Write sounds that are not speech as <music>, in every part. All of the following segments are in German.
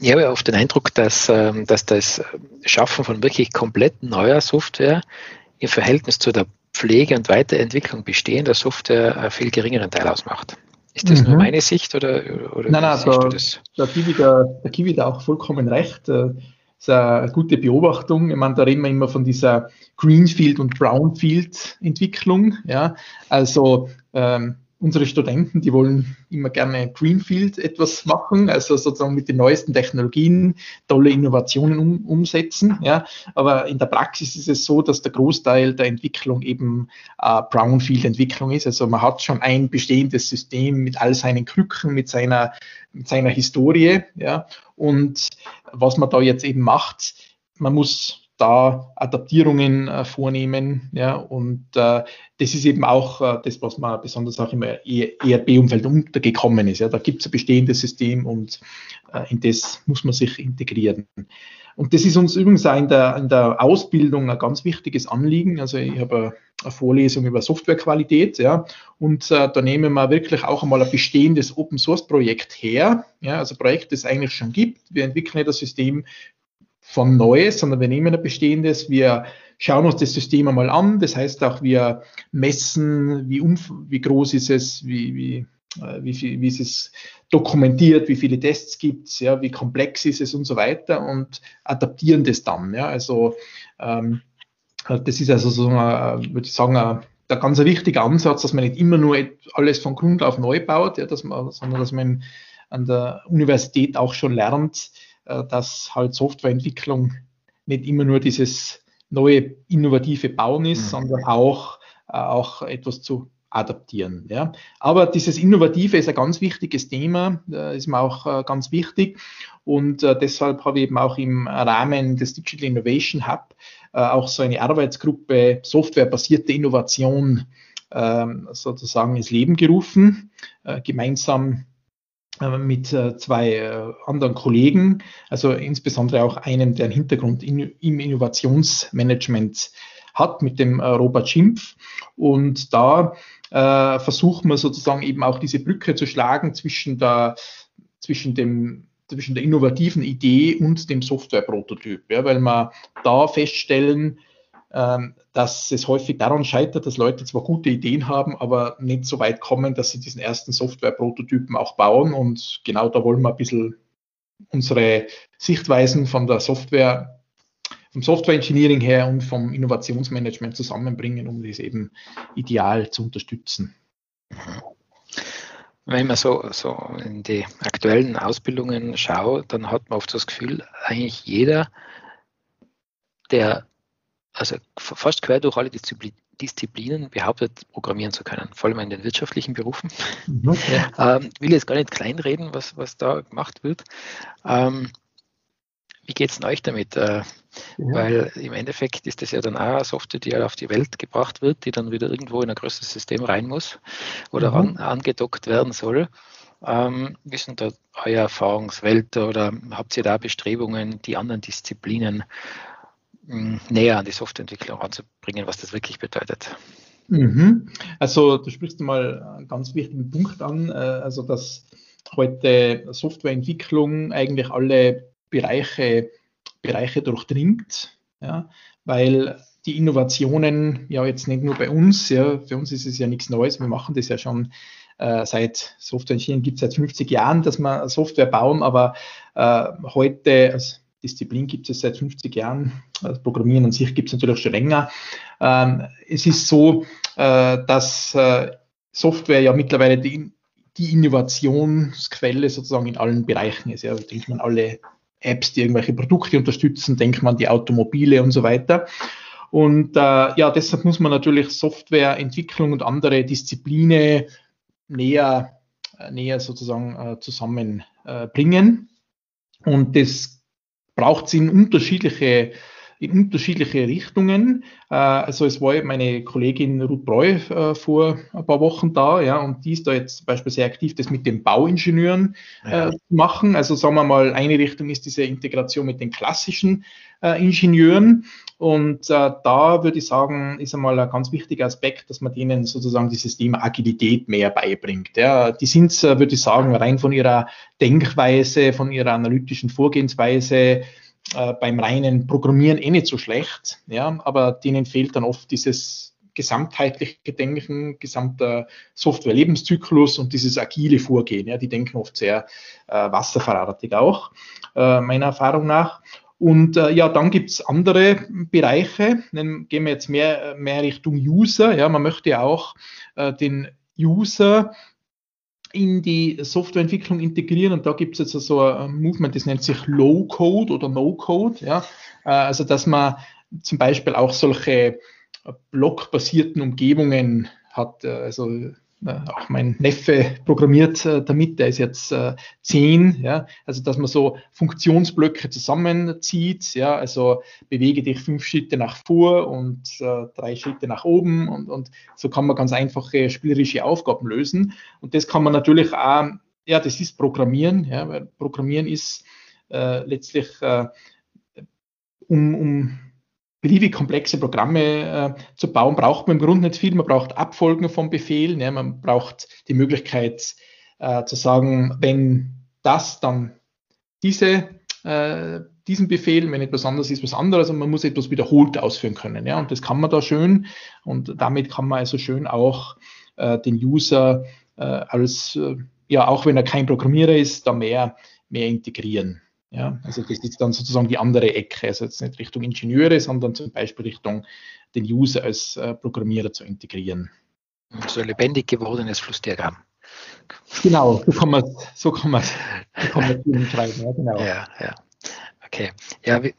Ich habe oft den Eindruck, dass, ähm, dass das Schaffen von wirklich komplett neuer Software im Verhältnis zu der Pflege und Weiterentwicklung bestehender Software einen viel geringeren Teil ausmacht. Ist das mhm. nur meine Sicht oder, oder nein, nein, da, da gebe ich da, da gebe ich da auch vollkommen recht. Das ist eine gute Beobachtung. Ich meine, da reden wir immer von dieser Greenfield- und Brownfield-Entwicklung. Ja? Also ähm, unsere Studenten, die wollen immer gerne Greenfield etwas machen, also sozusagen mit den neuesten Technologien tolle Innovationen um, umsetzen. Ja. Aber in der Praxis ist es so, dass der Großteil der Entwicklung eben äh, Brownfield-Entwicklung ist. Also man hat schon ein bestehendes System mit all seinen Krücken, mit seiner, mit seiner Historie. Ja. Und was man da jetzt eben macht, man muss da Adaptierungen äh, vornehmen. Ja, und äh, das ist eben auch äh, das, was man besonders auch im ERP-Umfeld untergekommen ist. Ja, da gibt es ein bestehendes System und äh, in das muss man sich integrieren. Und das ist uns übrigens auch in der, in der Ausbildung ein ganz wichtiges Anliegen. Also ich habe eine Vorlesung über Softwarequalität, ja, und äh, da nehmen wir wirklich auch einmal ein bestehendes Open Source Projekt her, ja, also ein Projekt, das es eigentlich schon gibt. Wir entwickeln das System von Neues, sondern wir nehmen ein bestehendes, wir schauen uns das System einmal an. Das heißt auch, wir messen, wie, umf wie groß ist es, wie, wie, äh, wie, viel, wie ist es dokumentiert, wie viele Tests gibt es, ja, wie komplex ist es und so weiter und adaptieren das dann. Ja. Also ähm, das ist also so, eine, würde ich sagen, ein, der ganz wichtige Ansatz, dass man nicht immer nur alles von Grund auf neu baut, ja, dass man, sondern dass man an der Universität auch schon lernt, dass halt Softwareentwicklung nicht immer nur dieses neue innovative Bauen ist, mhm. sondern auch, äh, auch etwas zu adaptieren. Ja. Aber dieses Innovative ist ein ganz wichtiges Thema, äh, ist mir auch äh, ganz wichtig. Und äh, deshalb habe ich eben auch im Rahmen des Digital Innovation Hub äh, auch so eine Arbeitsgruppe softwarebasierte Innovation ähm, sozusagen ins Leben gerufen, äh, gemeinsam äh, mit äh, zwei äh, anderen Kollegen, also insbesondere auch einem, der einen Hintergrund in, im Innovationsmanagement hat, mit dem Robert Schimpf. Und da äh, versuchen wir sozusagen eben auch diese Brücke zu schlagen zwischen der, zwischen dem zwischen der innovativen Idee und dem Softwareprototyp, ja, weil wir da feststellen, dass es häufig daran scheitert, dass Leute zwar gute Ideen haben, aber nicht so weit kommen, dass sie diesen ersten Software-Prototypen auch bauen. Und genau da wollen wir ein bisschen unsere Sichtweisen von der Software, vom Software Engineering her und vom Innovationsmanagement zusammenbringen, um das eben ideal zu unterstützen. Wenn man so, so in die aktuellen Ausbildungen schaut, dann hat man oft das Gefühl, eigentlich jeder, der also fast quer durch alle Disziplinen behauptet, programmieren zu können, vor allem in den wirtschaftlichen Berufen. Mhm, <laughs> ähm, will jetzt gar nicht kleinreden, was, was da gemacht wird. Ähm, wie geht es euch damit? Äh, ja. Weil im Endeffekt ist das ja dann auch eine Software, die auf die Welt gebracht wird, die dann wieder irgendwo in ein größeres System rein muss oder mhm. an, angedockt werden soll. Ähm, wie sind da eure Erfahrungswelt oder habt ihr da Bestrebungen, die anderen Disziplinen näher an die Softwareentwicklung ranzubringen, was das wirklich bedeutet. Mhm. Also du sprichst mal einen ganz wichtigen Punkt an, äh, also dass heute Softwareentwicklung eigentlich alle Bereiche, Bereiche durchdringt, ja, weil die Innovationen ja jetzt nicht nur bei uns, ja, für uns ist es ja nichts Neues, wir machen das ja schon äh, seit Software gibt es seit 50 Jahren, dass wir Software bauen, aber äh, heute, also Disziplin gibt es seit 50 Jahren. Das Programmieren an sich gibt es natürlich schon länger. Ähm, es ist so, äh, dass äh, Software ja mittlerweile die, Innovationsquelle sozusagen in allen Bereichen ist. Ja, denkt man alle Apps, die irgendwelche Produkte unterstützen, denkt man die Automobile und so weiter. Und äh, ja, deshalb muss man natürlich Softwareentwicklung und andere Disziplinen näher, näher sozusagen zusammenbringen. und das braucht es in unterschiedliche in unterschiedliche Richtungen. Äh, also es war meine Kollegin Ruth Breu äh, vor ein paar Wochen da, ja, und die ist da jetzt zum Beispiel sehr aktiv, das mit den Bauingenieuren äh, zu machen. Also sagen wir mal, eine Richtung ist diese Integration mit den klassischen äh, Ingenieuren. Und äh, da würde ich sagen, ist einmal ein ganz wichtiger Aspekt, dass man denen sozusagen dieses Thema Agilität mehr beibringt. Ja, die sind, äh, würde ich sagen, rein von ihrer Denkweise, von ihrer analytischen Vorgehensweise äh, beim reinen Programmieren eh nicht so schlecht. Ja, aber denen fehlt dann oft dieses gesamtheitliche Denken, gesamter Software-Lebenszyklus und dieses agile Vorgehen. Ja, die denken oft sehr äh, wasserfahrartig auch, äh, meiner Erfahrung nach. Und äh, ja, dann gibt's andere Bereiche. Dann gehen wir jetzt mehr, mehr Richtung User. Ja, man möchte ja auch äh, den User in die Softwareentwicklung integrieren. Und da gibt's jetzt so ein Movement, das nennt sich Low Code oder No Code. Ja, äh, also dass man zum Beispiel auch solche blockbasierten Umgebungen hat. Äh, also auch mein Neffe programmiert äh, damit, der ist jetzt äh, zehn, ja, also dass man so Funktionsblöcke zusammenzieht, ja, also bewege dich fünf Schritte nach vor und äh, drei Schritte nach oben und, und so kann man ganz einfache spielerische Aufgaben lösen. Und das kann man natürlich auch, ja, das ist Programmieren, ja, weil Programmieren ist äh, letztlich äh, um, um beliebig komplexe Programme äh, zu bauen, braucht man im Grunde nicht viel. Man braucht Abfolgen von Befehlen. Ja, man braucht die Möglichkeit äh, zu sagen, wenn das, dann diese, äh, diesen Befehl, wenn etwas anderes ist, was anderes und man muss etwas wiederholt ausführen können. Ja, und das kann man da schön und damit kann man also schön auch äh, den User äh, als, äh, ja, auch wenn er kein Programmierer ist, da mehr, mehr integrieren. Ja, also das ist dann sozusagen die andere Ecke, also jetzt nicht Richtung Ingenieure, sondern zum Beispiel Richtung den User als äh, Programmierer zu integrieren. So ein lebendig gewordenes Flussdiagramm. Genau, so kann man so kann man, so kann man <laughs> schreiben. Ja, genau. Ja, ja. Okay. Ja, wie,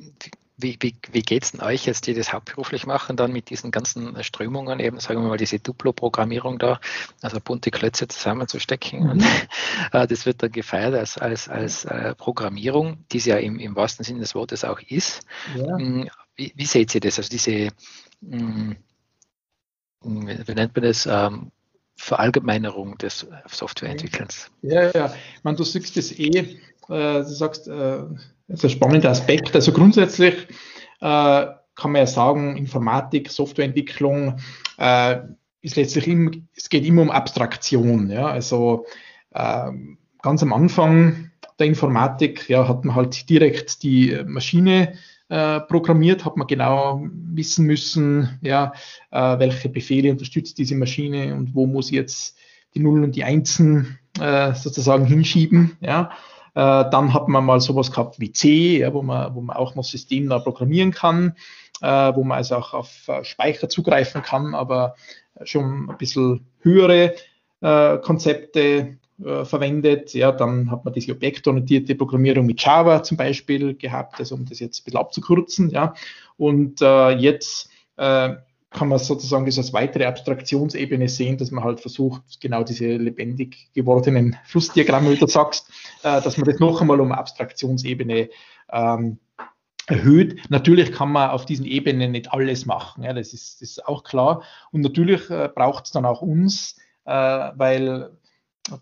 wie, wie, wie geht es denn euch jetzt, die das hauptberuflich machen, dann mit diesen ganzen Strömungen, eben sagen wir mal diese Duplo-Programmierung da, also bunte Klötze zusammenzustecken? Mhm. Und <laughs> äh, das wird dann gefeiert als, als, als äh, Programmierung, die es ja im, im wahrsten Sinne des Wortes auch ist. Ja. Hm, wie, wie, seht ihr das? Also diese, mh, hm, wie nennt man das? Ähm, Verallgemeinerung des Softwareentwickelns. Ja, ja, man, du siehst das eh, äh, du sagst, äh, das ist ein spannender Aspekt. Also grundsätzlich äh, kann man ja sagen, Informatik, Softwareentwicklung äh, ist letztlich immer, es geht immer um Abstraktion. Ja? Also äh, ganz am Anfang der Informatik ja, hat man halt direkt die Maschine äh, programmiert, hat man genau wissen müssen, ja, welche Befehle unterstützt diese Maschine und wo muss jetzt die Nullen und die Einsen äh, sozusagen hinschieben. Ja. Äh, dann hat man mal sowas gehabt wie C, ja, wo, man, wo man auch noch systemnah programmieren kann, äh, wo man also auch auf äh, Speicher zugreifen kann, aber schon ein bisschen höhere äh, Konzepte äh, verwendet. Ja, dann hat man diese objektorientierte Programmierung mit Java zum Beispiel gehabt, also um das jetzt ein bisschen abzukürzen. Ja. Und äh, jetzt kann man sozusagen das als weitere Abstraktionsebene sehen, dass man halt versucht, genau diese lebendig gewordenen <laughs> Flussdiagramme, wie du sagst, äh, dass man das noch einmal um Abstraktionsebene ähm, erhöht. Natürlich kann man auf diesen Ebenen nicht alles machen, ja, das, ist, das ist auch klar. Und natürlich äh, braucht es dann auch uns, äh, weil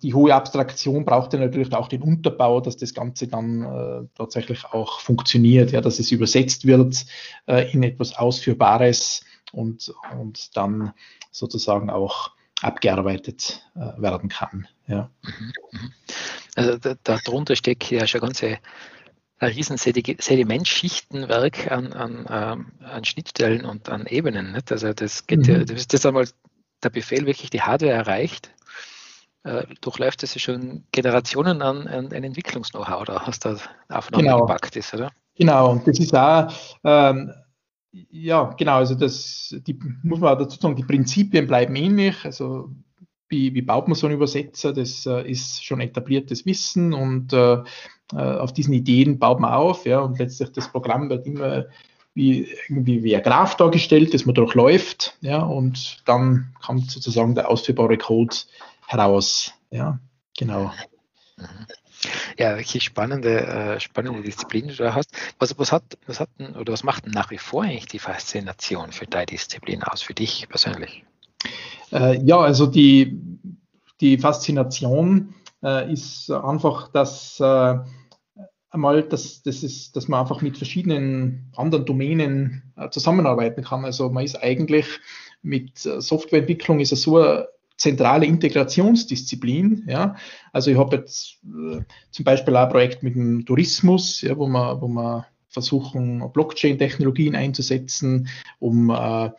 die hohe Abstraktion braucht ja natürlich auch den Unterbau, dass das Ganze dann äh, tatsächlich auch funktioniert, ja, dass es übersetzt wird äh, in etwas Ausführbares und, und dann sozusagen auch abgearbeitet äh, werden kann. Ja. Mhm, mhm. Also da, darunter steckt ja schon ganze ein riesen Sedimentschichtenwerk an, an, ähm, an Schnittstellen und an Ebenen. Nicht? Also das geht mhm. ja, das ist das einmal der Befehl wirklich die Hardware erreicht, äh, durchläuft das ja schon Generationen an, an, an Entwicklungs-Know-how, da hast du aufeinander genau. gepackt ist, oder? Genau, und das ist auch ähm, ja, genau, also das, die, muss man dazu sagen, die Prinzipien bleiben ähnlich. Also wie, wie baut man so einen Übersetzer? Das äh, ist schon etabliertes Wissen und äh, äh, auf diesen Ideen baut man auf. Ja, und letztlich das Programm wird immer wie, irgendwie wie ein Graph dargestellt, das man durchläuft. Ja, und dann kommt sozusagen der ausführbare Code heraus. Ja, genau. Mhm. Ja, welche spannende, äh, spannende Disziplin du da hast. Was, was, hat, was hat oder was macht nach wie vor eigentlich die Faszination für deine Disziplin aus, für dich persönlich? Äh, ja, also die, die Faszination äh, ist einfach, dass äh, einmal, dass, das ist, dass man einfach mit verschiedenen anderen Domänen äh, zusammenarbeiten kann. Also man ist eigentlich mit äh, Softwareentwicklung ist es so eine zentrale Integrationsdisziplin. Ja. Also ich habe jetzt äh, zum Beispiel auch ein Projekt mit dem Tourismus, ja, wo man, wo man versuchen, Blockchain-Technologien einzusetzen, um äh,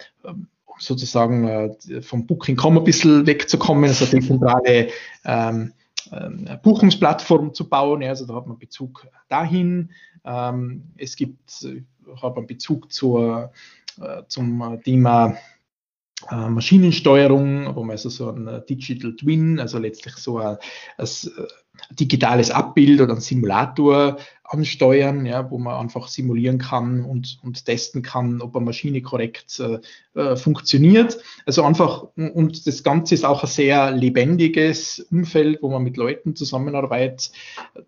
sozusagen äh, vom Booking.com ein bisschen wegzukommen, also dezentrale ähm, äh, Buchungsplattform zu bauen. Also da hat man Bezug dahin. Ähm, es gibt, äh, hat man Bezug zur, äh, zum Thema äh, Maschinensteuerung, wo man also so ein äh, Digital Twin, also letztlich so ein, ein, digitales Abbild oder ein Simulator ansteuern, ja, wo man einfach simulieren kann und, und testen kann, ob eine Maschine korrekt äh, funktioniert. Also einfach, und das Ganze ist auch ein sehr lebendiges Umfeld, wo man mit Leuten zusammenarbeitet,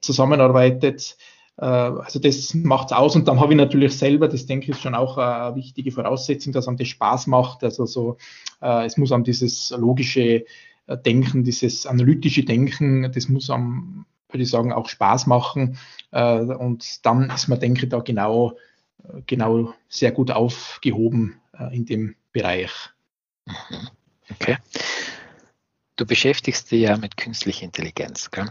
zusammenarbeitet äh, also das macht es aus und dann habe ich natürlich selber, das denke ich ist schon auch eine wichtige Voraussetzung, dass einem das Spaß macht. Also so, äh, es muss einem dieses logische äh, Denken, dieses analytische Denken, das muss einem, würde ich sagen, auch Spaß machen. Und dann ist man, denke ich, da genau, genau sehr gut aufgehoben in dem Bereich. Mhm. Okay. Du beschäftigst dich ja mit künstlicher Intelligenz, gell?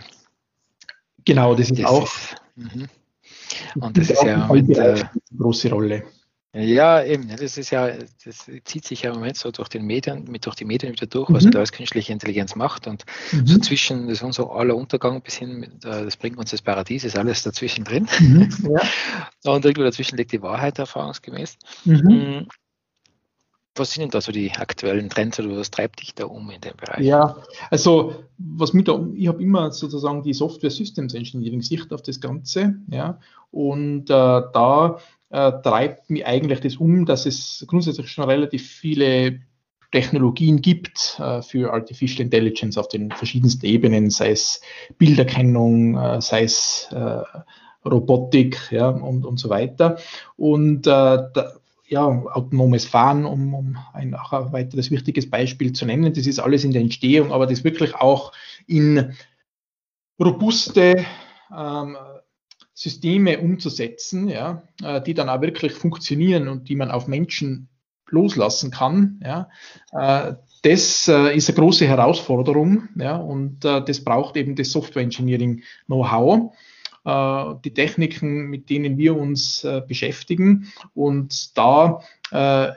Genau, das ist das auch. Ist, mhm. Und das ist ja mit, äh, große Rolle. Ja, eben, das ist ja, das zieht sich ja im Moment so durch den Medien, mit durch die Medien wieder durch, was mhm. man da als künstliche Intelligenz macht. Und mhm. so zwischen, das ist unser aller Untergang bis hin, äh, das bringt uns das Paradies, ist alles dazwischen drin. Mhm. <laughs> Ja. Und irgendwo dazwischen liegt die Wahrheit erfahrungsgemäß. Was sind denn da so die aktuellen Trends oder was treibt dich da um in dem Bereich? Ja, also was mit da, ich habe immer sozusagen die Software Systems Engineering Sicht auf das Ganze, ja, und äh, da äh, treibt mich eigentlich das um, dass es grundsätzlich schon relativ viele Technologien gibt äh, für Artificial Intelligence auf den verschiedensten Ebenen, sei es Bilderkennung, äh, sei es äh, Robotik ja, und, und so weiter. Und äh, da, ja, autonomes Fahren, um, um ein, auch ein weiteres wichtiges Beispiel zu nennen. Das ist alles in der Entstehung, aber das wirklich auch in robuste ähm, Systeme umzusetzen, ja, äh, die dann auch wirklich funktionieren und die man auf Menschen loslassen kann. Ja. Äh, das äh, ist eine große Herausforderung ja, und äh, das braucht eben das Software Engineering Know-how. Äh, die Techniken, mit denen wir uns äh, beschäftigen. Und da, äh,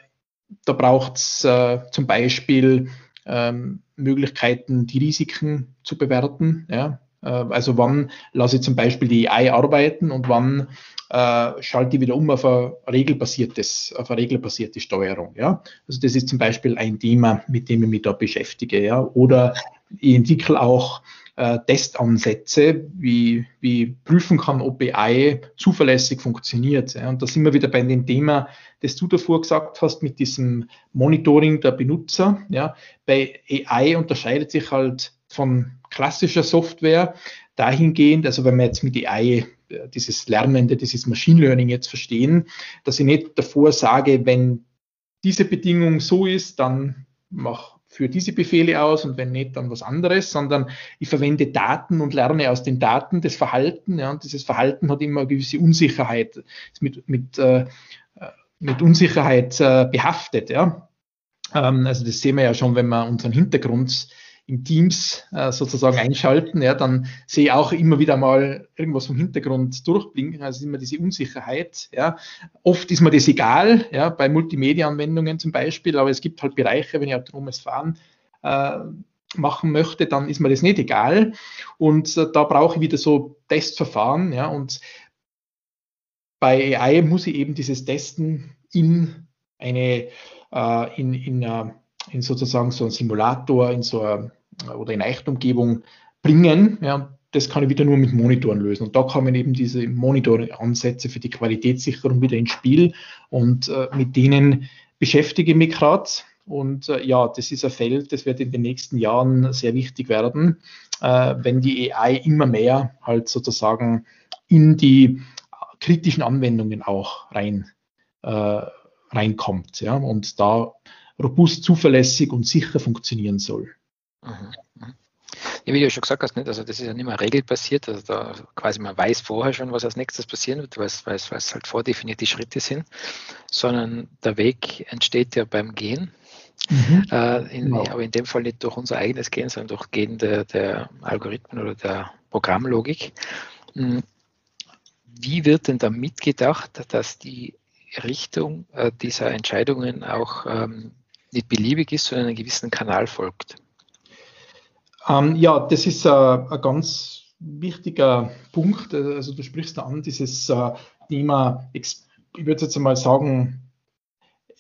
da braucht es zum Beispiel ähm, Möglichkeiten, die Risiken zu bewerten. Ja? Also wann lasse ich zum Beispiel die AI arbeiten und wann äh, schalte ich wieder um auf eine regelbasiertes, auf eine regelbasierte Steuerung. Ja? Also das ist zum Beispiel ein Thema, mit dem ich mich da beschäftige. Ja? Oder ich entwickle auch äh, Testansätze, wie, wie prüfen kann, ob AI zuverlässig funktioniert. Ja. Und da sind wir wieder bei dem Thema, das du davor gesagt hast, mit diesem Monitoring der Benutzer. Ja. Bei AI unterscheidet sich halt von klassischer Software dahingehend, also wenn wir jetzt mit AI äh, dieses Lernende, dieses Machine Learning jetzt verstehen, dass ich nicht davor sage, wenn diese Bedingung so ist, dann mach für diese Befehle aus und wenn nicht, dann was anderes, sondern ich verwende Daten und lerne aus den Daten das Verhalten. Ja, und dieses Verhalten hat immer eine gewisse Unsicherheit, ist mit, mit, äh, mit Unsicherheit äh, behaftet. Ja. Ähm, also das sehen wir ja schon, wenn wir unseren Hintergrund in Teams äh, sozusagen einschalten, ja, dann sehe ich auch immer wieder mal irgendwas vom Hintergrund durchblinken, also immer diese Unsicherheit. Ja. Oft ist mir das egal, ja, bei Multimedia-Anwendungen zum Beispiel, aber es gibt halt Bereiche, wenn ich autonomes Fahren äh, machen möchte, dann ist mir das nicht egal. Und äh, da brauche ich wieder so Testverfahren, ja, und bei AI muss ich eben dieses Testen in eine, äh, in, in, uh, in sozusagen so einen Simulator, in so eine, oder in Echtumgebung bringen. Ja, das kann ich wieder nur mit Monitoren lösen. Und da kommen eben diese Monitoring-Ansätze für die Qualitätssicherung wieder ins Spiel. Und äh, mit denen beschäftige ich mich gerade. Und äh, ja, das ist ein Feld, das wird in den nächsten Jahren sehr wichtig werden, äh, wenn die AI immer mehr halt sozusagen in die kritischen Anwendungen auch rein, äh, reinkommt ja, und da robust, zuverlässig und sicher funktionieren soll. Mhm. mhm. Ja, wie du schon gesagt hast, nicht? also das ist ja nicht mehr regelbasiert, also da quasi man weiß vorher schon, was als nächstes passieren wird, weil es, halt vordefinierte Schritte sind, sondern der Weg entsteht ja beim Gehen. Mhm. Äh, in, genau. Aber in dem Fall nicht durch unser eigenes Gehen, sondern durch Gehen der, der Algorithmen oder der Programmlogik. Hm. Wie wird denn da mitgedacht, dass die Richtung äh, dieser Entscheidungen auch ähm, nicht beliebig ist, sondern einen gewissen Kanal folgt? Ähm, ja, das ist äh, ein ganz wichtiger Punkt. Also du sprichst da an, dieses äh, Thema, ich würde jetzt mal sagen,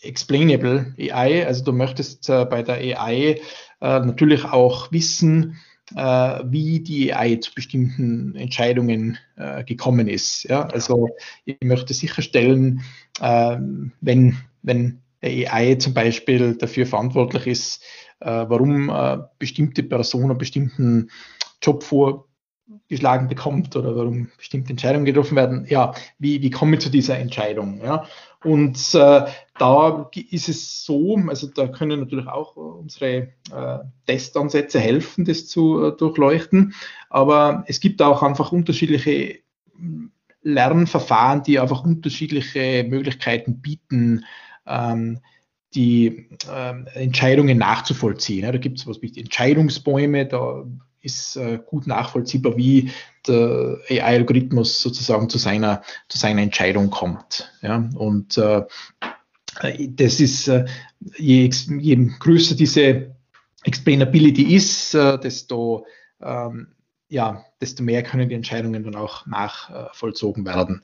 explainable AI. Also du möchtest äh, bei der AI äh, natürlich auch wissen, äh, wie die AI zu bestimmten Entscheidungen äh, gekommen ist. Ja? Also ich möchte sicherstellen, ähm, wenn, wenn AI zum Beispiel dafür verantwortlich ist, äh, warum äh, bestimmte Person einen bestimmten Job vorgeschlagen bekommt oder warum bestimmte Entscheidungen getroffen werden. Ja, wie, wie komme ich zu dieser Entscheidung? Ja? Und äh, da ist es so, also da können natürlich auch unsere äh, Testansätze helfen, das zu äh, durchleuchten. Aber es gibt auch einfach unterschiedliche hm, Lernverfahren, die einfach unterschiedliche Möglichkeiten bieten, ähm, die äh, Entscheidungen nachzuvollziehen. Ja, da gibt es was wie Entscheidungsbäume, da ist äh, gut nachvollziehbar, wie der AI-Algorithmus sozusagen zu seiner, zu seiner Entscheidung kommt. Ja, und äh, das ist, äh, je, je größer diese Explainability ist, äh, desto, ähm, ja, desto mehr können die Entscheidungen dann auch nachvollzogen werden.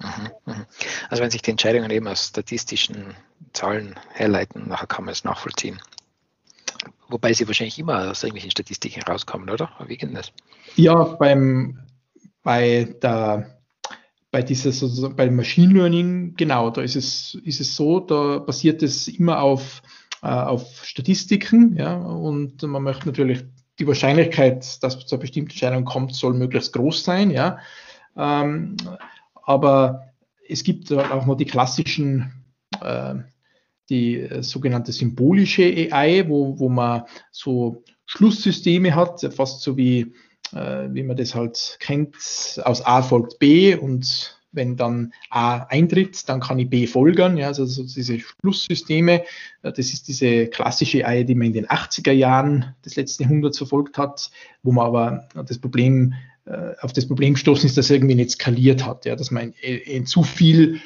Mhm, mhm. Also wenn sich die Entscheidungen eben aus statistischen Zahlen herleiten, nachher kann man es nachvollziehen. Wobei sie wahrscheinlich immer aus irgendwelchen Statistiken rauskommen, oder? Wie geht das? Ja, beim, bei der bei dieser beim Machine Learning, genau, da ist es, ist es so, da basiert es immer auf, äh, auf Statistiken, ja, und man möchte natürlich die Wahrscheinlichkeit, dass zu einer bestimmten Entscheidung kommt, soll möglichst groß sein, ja. Ähm, aber es gibt auch noch die klassischen, äh, die äh, sogenannte symbolische AI, wo, wo man so Schlusssysteme hat, fast so wie, äh, wie man das halt kennt, aus A folgt B und wenn dann A eintritt, dann kann ich B folgern. Ja, also so diese Schlusssysteme, das ist diese klassische AI, die man in den 80er Jahren des letzten Jahrhunderts verfolgt hat, wo man aber das Problem auf das Problem gestoßen ist, dass er irgendwie nicht skaliert hat, ja, dass man in, in zu viel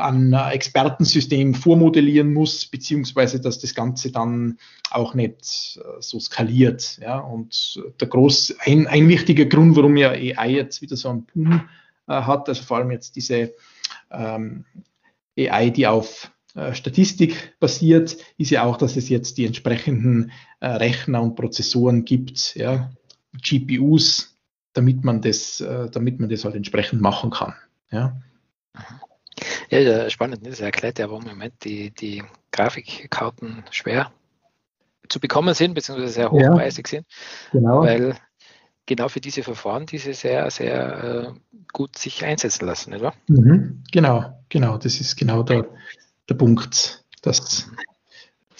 an Expertensystem vormodellieren muss, beziehungsweise dass das Ganze dann auch nicht äh, so skaliert. Ja. Und der groß, ein, ein wichtiger Grund, warum ja AI jetzt wieder so einen Boom äh, hat, also vor allem jetzt diese ähm, AI, die auf äh, Statistik basiert, ist ja auch, dass es jetzt die entsprechenden äh, Rechner und Prozessoren gibt, ja, GPUs, damit man das, äh, damit man das halt entsprechend machen kann. Ja. Ja, spannend. Das erklärt ja, warum im Moment die, die Grafikkarten schwer zu bekommen sind, beziehungsweise sehr hochpreisig ja, sind. Genau. Weil genau für diese Verfahren diese sehr, sehr äh, gut sich einsetzen lassen, oder? Mhm, genau, genau. Das ist genau der, der Punkt, dass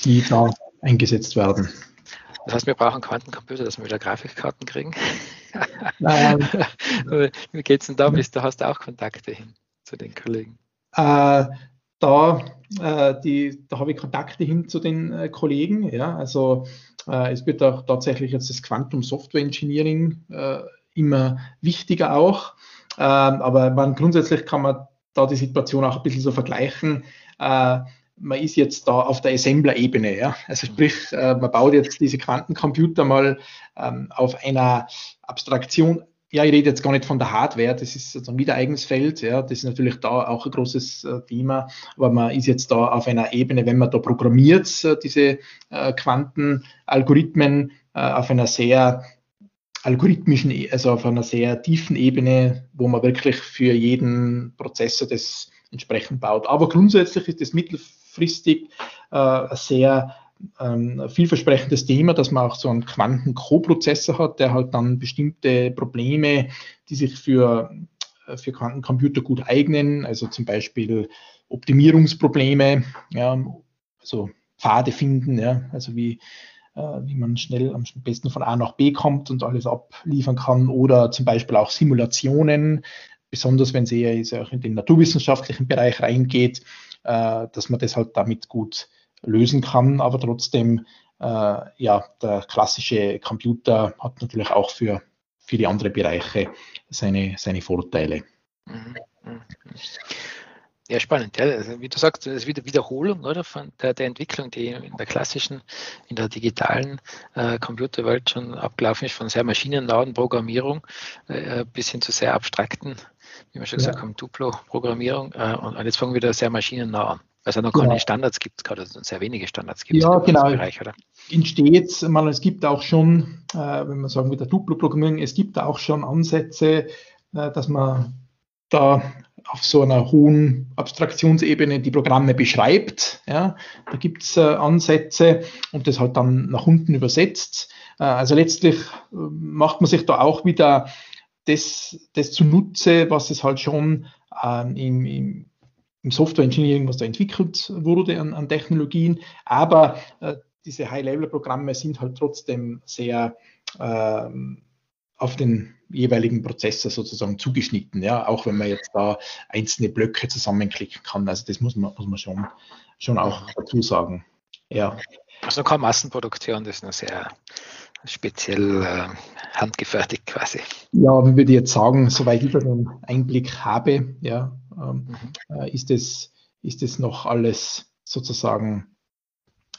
die da eingesetzt werden. Das heißt, wir brauchen Quantencomputer, dass wir wieder Grafikkarten kriegen. Ähm, Wie geht es denn da? Bist, da hast du auch Kontakte hin zu den Kollegen. Äh, da, äh, die, da habe ich Kontakte hin zu den äh, Kollegen. Ja, also äh, es wird auch tatsächlich jetzt das Quantum Software Engineering äh, immer wichtiger auch. Ähm, aber man, grundsätzlich kann man da die Situation auch ein bisschen so vergleichen. Man ist jetzt da auf der Assembler-Ebene. Ja? Also sprich, äh, man baut jetzt diese Quantencomputer mal ähm, auf einer Abstraktion. Ja, ich rede jetzt gar nicht von der Hardware, das ist sozusagen wieder eigenes Feld. Ja, das ist natürlich da auch ein großes äh, Thema, aber man ist jetzt da auf einer Ebene, wenn man da programmiert, äh, diese äh, Quantenalgorithmen äh, auf einer sehr algorithmischen, e, also auf einer sehr tiefen Ebene, wo man wirklich für jeden Prozessor das entsprechend baut. Aber grundsätzlich ist das Mittel langfristig äh, sehr ähm, vielversprechendes Thema, dass man auch so einen Quanten-Co-Prozessor hat, der halt dann bestimmte Probleme, die sich für, äh, für Quantencomputer gut eignen, also zum Beispiel Optimierungsprobleme, ja, also Pfade finden, ja, also wie, äh, wie man schnell am besten von A nach B kommt und alles abliefern kann. Oder zum Beispiel auch Simulationen, besonders wenn es eher in den naturwissenschaftlichen Bereich reingeht, äh, dass man das halt damit gut lösen kann, aber trotzdem, äh, ja, der klassische Computer hat natürlich auch für viele andere Bereiche seine, seine Vorteile. Mhm. Mhm. Ja, spannend. Ja. Also, wie du sagst, das ist wieder Wiederholung oder, von der, der Entwicklung, die in der klassischen, in der digitalen äh, Computerwelt schon abgelaufen ist, von sehr maschinennahen Programmierung äh, bis hin zu sehr abstrakten, wie wir schon ja. gesagt haben, Duplo-Programmierung. Äh, und, und, jetzt fangen wir wieder sehr maschinennah an. Weil es ja noch keine ja. Standards gibt, gerade sehr wenige Standards gibt ja, genau. Bereich, oder? Entsteht, mal, es gibt auch schon, äh, wenn man sagen mit der Duplo-Programmierung, es gibt auch schon Ansätze, äh, dass man da auf so einer hohen Abstraktionsebene die Programme beschreibt. Ja, da gibt es äh, Ansätze und das halt dann nach unten übersetzt. Äh, also letztlich äh, macht man sich da auch wieder das, das zunutze, was es halt schon ähm, im, im, Software Engineering, was da entwickelt wurde an, an Technologien. Aber äh, diese High-Level-Programme sind halt trotzdem sehr ähm, auf den jeweiligen Prozessor sozusagen zugeschnitten, ja, auch wenn man jetzt da einzelne Blöcke zusammenklicken kann. Also das muss man, muss man schon, schon auch dazu sagen. Ja. Also keine Massenproduktion, das ist nur sehr speziell äh, handgefertigt quasi. Ja, wie würde ich jetzt sagen, soweit ich den Einblick habe, ja, ähm, mhm. äh, ist es ist es noch alles sozusagen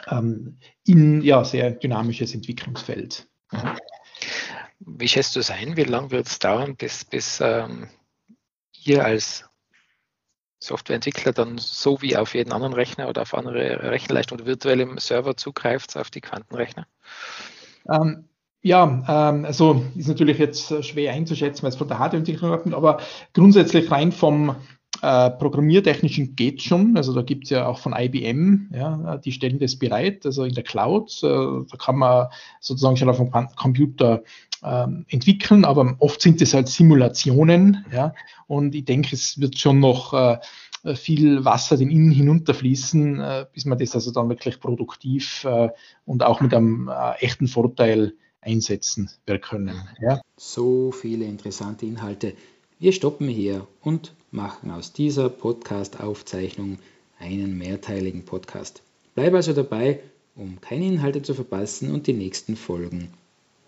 ähm, in ja sehr dynamisches Entwicklungsfeld. Mhm. Wie schätzt du es ein? Wie lange wird es dauern, bis, bis ähm, ihr als Softwareentwickler dann so wie auf jeden anderen Rechner oder auf andere Rechenleistung oder virtuelle Server zugreift auf die Quantenrechner? Ähm, ja, ähm, also ist natürlich jetzt schwer einzuschätzen, weil es von der Hardwareentwicklung abkommt, aber grundsätzlich rein vom äh, programmiertechnischen geht schon. Also da gibt es ja auch von IBM, ja, die stellen das bereit, also in der Cloud. Äh, da kann man sozusagen schon auf dem Computer ähm, entwickeln, aber oft sind es halt Simulationen, ja, und ich denke, es wird schon noch äh, viel Wasser den Innen hinunterfließen, äh, bis man das also dann wirklich produktiv äh, und auch mit einem äh, echten Vorteil einsetzen wir können. Ja. So viele interessante Inhalte. Wir stoppen hier und machen aus dieser Podcast-Aufzeichnung einen mehrteiligen Podcast. Bleib also dabei, um keine Inhalte zu verpassen und die nächsten Folgen